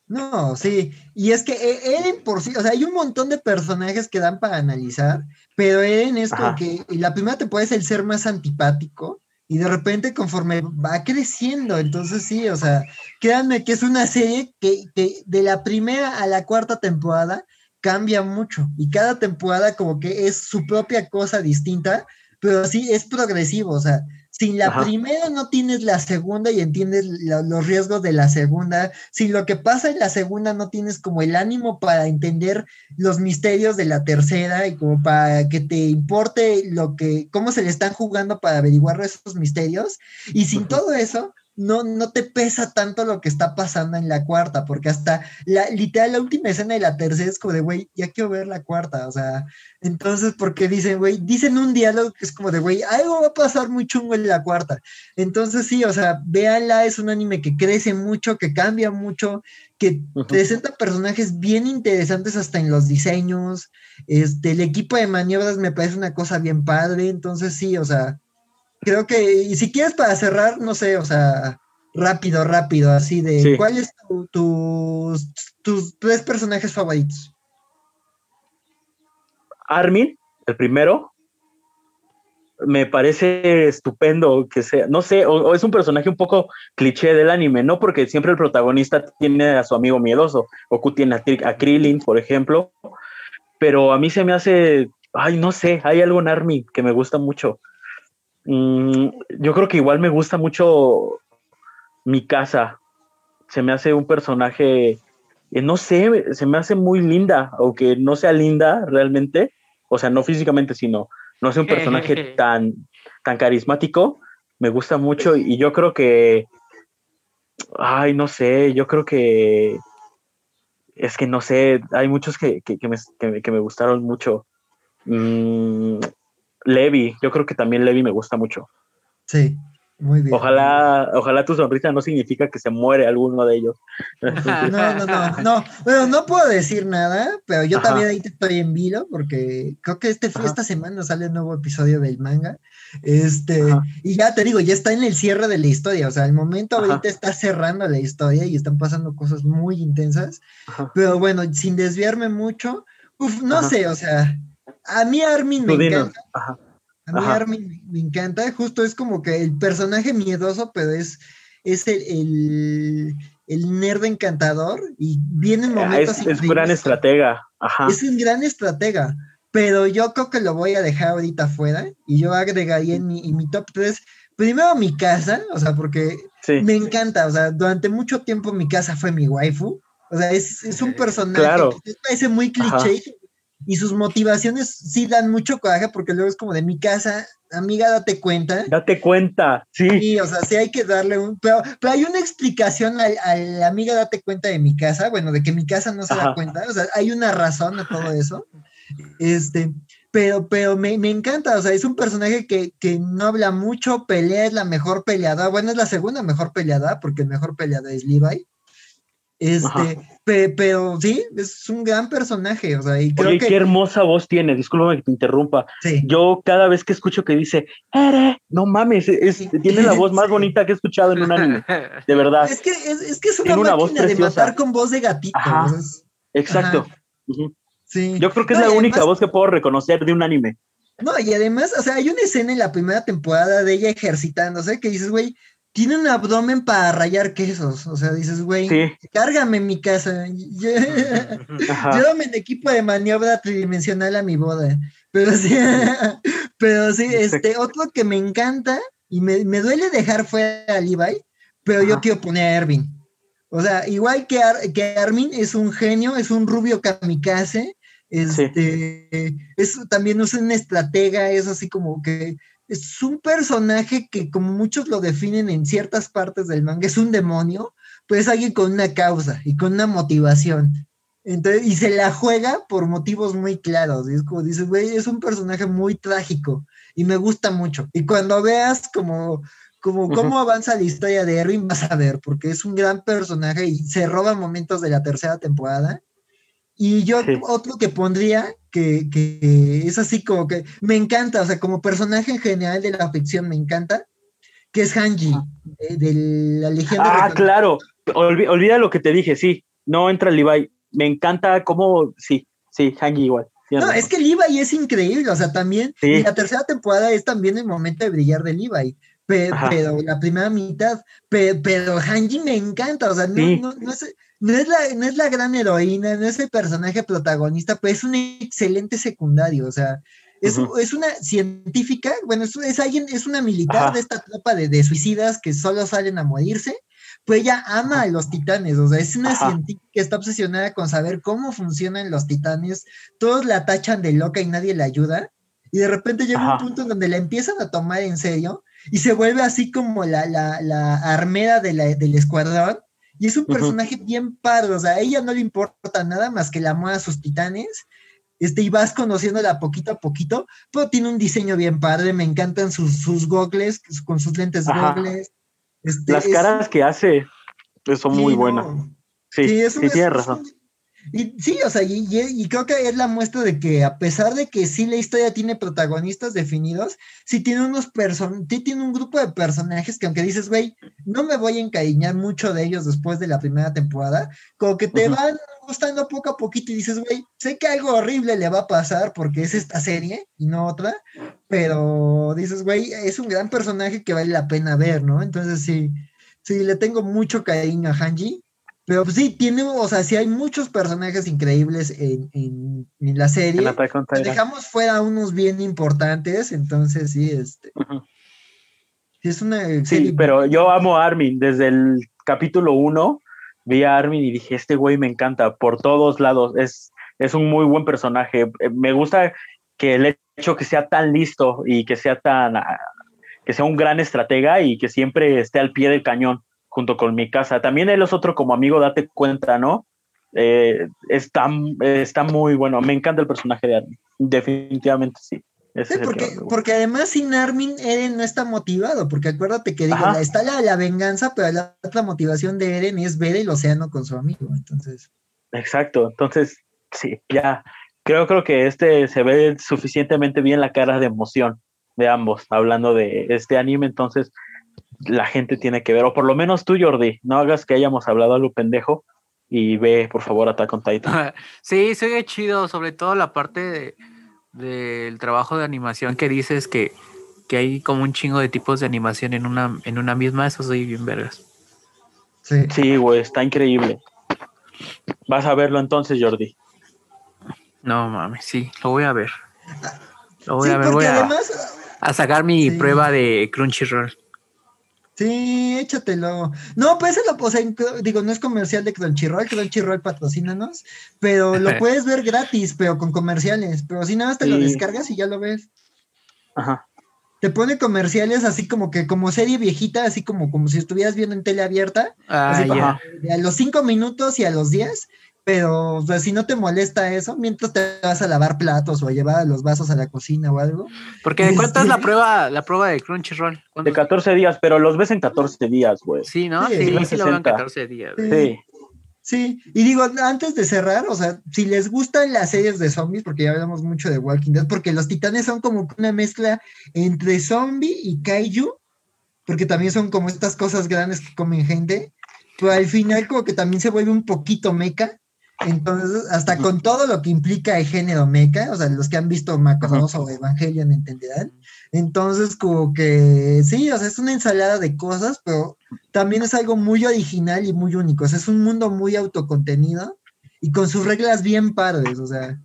No, sí. Y es que e- Eren por sí, o sea, hay un montón de personajes que dan para analizar, pero Eren es como que la primera temporada es el ser más antipático y de repente conforme va creciendo, entonces sí, o sea, créanme que es una serie que, que de la primera a la cuarta temporada cambia mucho y cada temporada como que es su propia cosa distinta, pero sí es progresivo, o sea, sin la primera no tienes la segunda y entiendes los riesgos de la segunda. Sin lo que pasa en la segunda no tienes como el ánimo para entender los misterios de la tercera y como para que te importe lo que, cómo se le están jugando para averiguar esos misterios. Y sin todo eso, no, no te pesa tanto lo que está pasando en la cuarta, porque hasta la literal la última escena de la tercera es como de, güey, ya quiero ver la cuarta, o sea, entonces, porque dicen, güey, dicen un diálogo que es como de, güey, algo va a pasar muy chungo en la cuarta. Entonces, sí, o sea, véanla, es un anime que crece mucho, que cambia mucho, que presenta personajes bien interesantes hasta en los diseños, este, el equipo de maniobras me parece una cosa bien padre, entonces sí, o sea, creo que, y si quieres para cerrar, no sé, o sea, rápido, rápido, así de, ¿cuáles tus, tus tres personajes favoritos? Armin, el primero, me parece estupendo que sea, no sé, o, es un personaje un poco cliché del anime, ¿no? Porque siempre el protagonista tiene a su amigo miedoso, Goku tiene a, a Krillin, por ejemplo, pero a mí se me hace, ay, no sé, hay algo en Armin que me gusta mucho. Mm, yo creo que igual me gusta mucho mi casa. Se me hace un personaje, eh, no sé, se me hace muy linda, aunque no sea linda realmente, o sea, no físicamente, sino no es un personaje tan, tan carismático. Me gusta mucho y yo creo que, ay, no sé, yo creo que es que no sé, hay muchos que, que, me, que me, gustaron mucho. Mm, Levi, yo creo que también Levi me gusta mucho. Sí, muy bien. Ojalá, ojalá tu sonrisa no significa que se muere alguno de ellos. No, no, no, no. Bueno, no puedo decir nada, pero yo también ahí estoy en vilo porque creo que este, esta semana sale un nuevo episodio del manga. Este, y ya te digo, ya está en el cierre de la historia. O sea, al momento ahorita está cerrando la historia y están pasando cosas muy intensas. Pero bueno, sin desviarme mucho, uf, no sé, o sea, a mí Armin me encanta. A mí Armin me encanta. Justo es como que el personaje miedoso, pero es, es el, el, nerd encantador y viene en ah, momentos. Es, un gran estratega. Es un gran estratega. Pero yo creo que lo voy a dejar ahorita fuera y yo agregaría en mi, en mi top 3 primero mi casa, o sea, porque me encanta, o sea, durante mucho tiempo mi casa fue mi waifu, o sea, es, es un personaje que parece muy cliché, y sus motivaciones sí dan mucho coraje porque luego es como de mi casa, amiga, date cuenta. Date cuenta, sí. Sí, o sea, sí hay que darle un... Pero, pero hay una explicación a, la amiga, date cuenta de mi casa, bueno, de que mi casa no se da cuenta, o sea, hay una razón a todo eso. Este, pero, pero me, me, encanta, o sea, es un personaje que, que, no habla mucho, pelea, es la mejor peleada, bueno, es la segunda mejor peleada, porque el mejor peleada es Levi. Este, pero sí, es un gran personaje, o sea, y creo Oye, qué hermosa voz tiene, discúlpame que te interrumpa. Yo cada vez que escucho que dice, Ere, no mames, tiene la voz más bonita que he escuchado en un anime, de verdad. Es que es, que es una, máquina de matar con voz de gatito. exacto. Sí. Yo creo que es la única voz que puedo reconocer de un anime. No, y además, o sea, hay una escena en la primera temporada de ella ejercitándose que dices, güey, tiene un abdomen para rayar quesos. O sea, dices, güey, cárgame en mi casa. Llévame en equipo de maniobra tridimensional a mi boda. Pero sí, pero sí, este, otro que me encanta y me, duele dejar fuera a Levi, pero yo quiero poner a Erwin. O sea, igual que, que Armin es un genio, es un rubio kamikaze, este, es, también es un estratega, es así como que es un personaje que como muchos lo definen en ciertas partes del manga, es un demonio, pues es alguien con una causa y con una motivación. Entonces, y se la juega por motivos muy claros. Y es como dices, güey, es un personaje muy trágico y me gusta mucho. Y cuando veas como, como cómo avanza la historia de Erwin, vas a ver, porque es un gran personaje y se roba momentos de la tercera temporada. Y yo otro que pondría que, es así como que me encanta, o sea, como personaje en general de la ficción me encanta, que es Hanji, de, la Legión de Ah, claro, olvida lo que te dije, sí, no entra Levi, me encanta cómo, sí, sí, Hanji igual. No, es que Levi es increíble, o sea, también, y la tercera temporada es también el momento de brillar de Levi, pero, la primera mitad, pero, Hanji me encanta, o sea, no, no es no es, la, no es la gran heroína, no es el personaje protagonista, pero es un excelente secundario, o sea, Es, es una científica, bueno, es, es alguien, es una militar Ajá. de esta tropa de, de suicidas que solo salen a morirse, pues ella ama a los titanes, o sea, es una Ajá. científica que está obsesionada con saber cómo funcionan los titanes, todos la tachan de loca y nadie la ayuda, y de repente llega Ajá. un punto en donde la empiezan a tomar en serio y se vuelve así como la, la, la armera de la- del escuadrón, y es un personaje bien pardo, o sea, a ella no le importa nada más que el amor a sus titanes, este, y vas conociéndola poquito a poquito, pero tiene un diseño bien padre, me encantan sus, sus gogles, con sus lentes Ajá. gogles. Este, Las es- caras que hace pues, son sí, muy no. buenas. Sí, sí, es un- tienes es- es razón. un- Y, sí, o sea, y, creo que es la muestra de que a pesar de que sí la historia tiene protagonistas definidos, sí tiene unos person sí tiene un grupo de personajes que aunque dices, güey, no me voy a encariñar mucho de ellos después de la primera temporada, como que te van gustando poco a poquito y dices, güey, sé que algo horrible le va a pasar porque es esta serie y no otra, pero dices, güey, es un gran personaje que vale la pena ver, ¿no? Entonces sí, sí, le tengo mucho cariño a Hanji. Pero pues, sí, tiene, o sea, sí hay muchos personajes increíbles en, en- en la serie. En dejamos fuera unos bien importantes, entonces sí, este, sí es una Sí, serie- pero yo amo a Armin. Desde el capítulo 1 vi a Armin y dije, este güey me encanta por todos lados. Es, es un muy buen personaje. Eh, Me gusta que el hecho que sea tan listo y que sea tan ah, que sea un gran estratega y que siempre esté al pie del cañón junto con mi casa. También él es otro como amigo, date cuenta, ¿no? Eh, está, está muy bueno. Me encanta el personaje de Armin. Definitivamente sí. Sí, porque, porque además sin Armin Eren no está motivado, porque acuérdate que digo, la- está la, la venganza, pero la otra motivación de Eren es ver el océano con su amigo, entonces. Exacto, entonces sí, ya creo, creo que este se ve suficientemente bien la cara de emoción de ambos hablando de este anime, entonces la gente tiene que ver, o por lo menos tú Jordi, no hagas que hayamos hablado a lo pendejo y ve por favor Attack on Titan. Sí, se ve chido, sobre todo la parte de- del trabajo de animación que dices que, que hay como un chingo de tipos de animación en una, en una misma, eso soy bien vergas. Sí. Sí, güey, está increíble. Vas a verlo entonces, Jordi. No mames, sí, lo voy a ver. Lo voy Sí, a ver, voy a, a sacar mi Sí. prueba de Crunchyroll. Sí, échatelo. No, pues lo, o sea, digo, no es comercial de Crunchyroll, Crunchyroll patrocínanos, pero lo puedes ver gratis, pero con comerciales, pero si nada más te lo descargas y ya lo ves. Ajá. Te pone comerciales así como que, como serie viejita, así como, como si estuvieras viendo en tele abierta, Ah, Así de a los cinco minutos y a los 10, pero o sea, si no te molesta eso, mientras te vas a lavar platos o a llevar los vasos a la cocina o algo. Porque ¿de cuánto es la Este- prueba, la prueba de Crunchyroll? ¿Cuánto- De 14 días, pero los ves en 14 días, güey. Sí, ¿no? Sí, Sí, sí, sí, lo veo en 60. 14 días. Sí. Sí, y digo, antes de cerrar, o sea, si les gustan las series de zombies, porque ya hablamos mucho de Walking Dead, porque los titanes son como una mezcla entre zombie y kaiju, porque también son como estas cosas grandes que comen gente, pero al final como que también se vuelve un poquito meca, entonces hasta con todo lo que implica el género meca, o sea, los que han visto Macross o Evangelion entenderán, entonces como que sí, o sea, es una ensalada de cosas, pero también es algo muy original y muy único, o sea, es un mundo muy autocontenido y con sus reglas bien padres, o sea,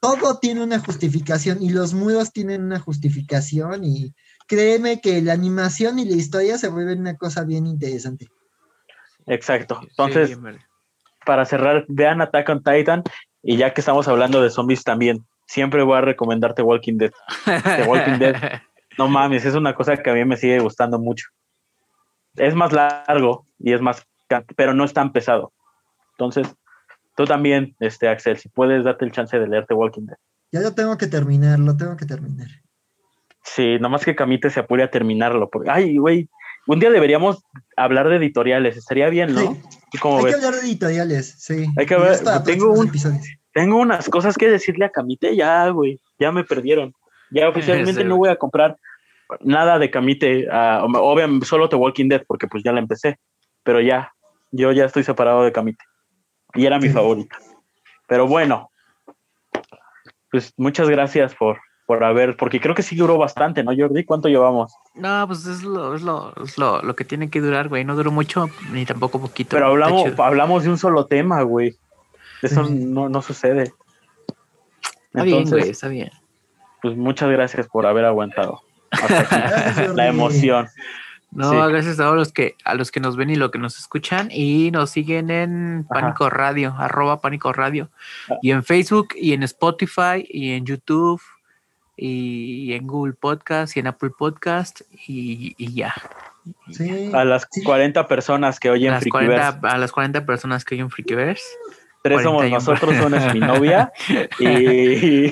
todo tiene una justificación y los muros tienen una justificación y créeme que la animación y la historia se vuelven una cosa bien interesante. Exacto. Sí, Entonces. Para cerrar, vean Attack on Titan y ya que estamos hablando de zombies también, siempre voy a recomendarte Walking Dead. The Walking Dead. No mames, es una cosa que a mí me sigue gustando mucho. Es más largo y es más, pero no es tan pesado. Entonces, tú también, este Axel, si puedes, date el chance de leerte Walking Dead. Ya lo tengo que terminar, lo tengo que terminar. Sí, nomás que Camite se apure a terminarlo. Porque, ay, güey, un día deberíamos hablar de editoriales, estaría bien, ¿no? Sí. ¿Y cómo Hay que ves? hablar de editoriales, sí. Hay que Y ver, es para tengo un-. Tengo unas cosas que decirle a Camite, ya, güey, ya me perdieron. Ya oficialmente Sí, no voy a comprar nada de Camite, ah, obviamente solo The Walking Dead, porque pues ya la empecé, pero ya, yo ya estoy separado de Camite. Y era mi Sí. favorita. Pero bueno, pues muchas gracias por, por haber, porque creo que sí duró bastante, ¿no, Jordi? ¿Cuánto llevamos? No, pues es lo, es lo, es lo, lo que tiene que durar, güey. No duró mucho ni tampoco poquito. Pero hablamos, hablamos de un solo tema, güey. Eso no, no sucede. Está bien, güey, está bien. pues muchas gracias por haber aguantado. hasta aquí. Gracias, la emoción. No, Sí. gracias a todos los que, a los que nos ven y los que nos escuchan y nos siguen en Ajá. Pánico Radio, arroba Pánico Radio, Ah. y en Facebook y en Spotify y en YouTube y en Google Podcast y en Apple Podcast y, y ya. Sí. A las Sí. 40 personas que A oyen las, Freakyverse. 40, a las 40 personas que hay en Freakyverse. Tres somos 41. nosotros, una es mi novia y,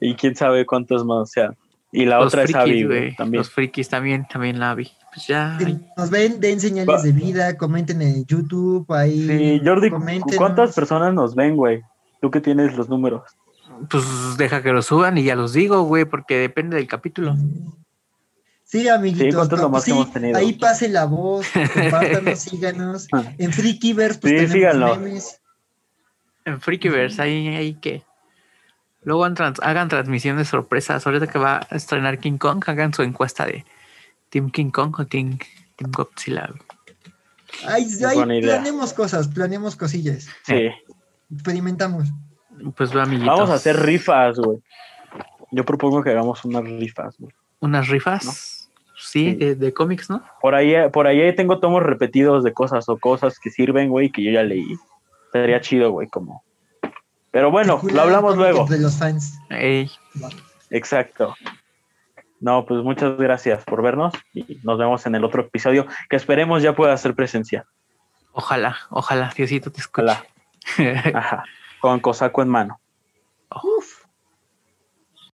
y, quién sabe cuántos más sean. Y la Los otra es Abby, también. Los frikis también, también la vi. Pues ya. Si nos ven, den señales Va. de vida, comenten en YouTube, ahí. Sí, Jordi. ¿cuántas personas nos ven, güey? Tú que tienes los números. Pues deja que lo suban y ya los digo, güey, porque depende del capítulo. Sí, amiguitos. Sí, ¿cuánto es lo pa- más que sí, hemos tenido? Ahí pase la voz, compártanos, síganos. Ah. En Freakyverse, pues Sí, tenemos síganlo. memes. En Freakyverse, ahí, ahí que. Luego hagan, trans- hagan transmisiones sorpresas. Ahorita que va a estrenar King Kong, hagan su encuesta de Team King Kong o Team, Team Godzilla. Ahí, ahí planeemos cosas, planeemos cosillas. Sí. Experimentamos. Pues va, amiguitos. Vamos a hacer rifas, güey. Yo propongo que hagamos unas rifas, güey. Unas rifas. ¿No? Sí, Sí. De, de cómics, ¿no? Por ahí, por ahí tengo tomos repetidos de cosas o cosas que sirven, güey, que yo ya leí. Sería chido, güey, como. Pero bueno, lo hablamos luego. De los fans. Ey, Exacto. No, pues muchas gracias por vernos y nos vemos en el otro episodio que esperemos ya pueda ser presencial. ojalá, ojalá, Diosito te escuche. Ojalá. Ajá con cosaco en mano. Uf.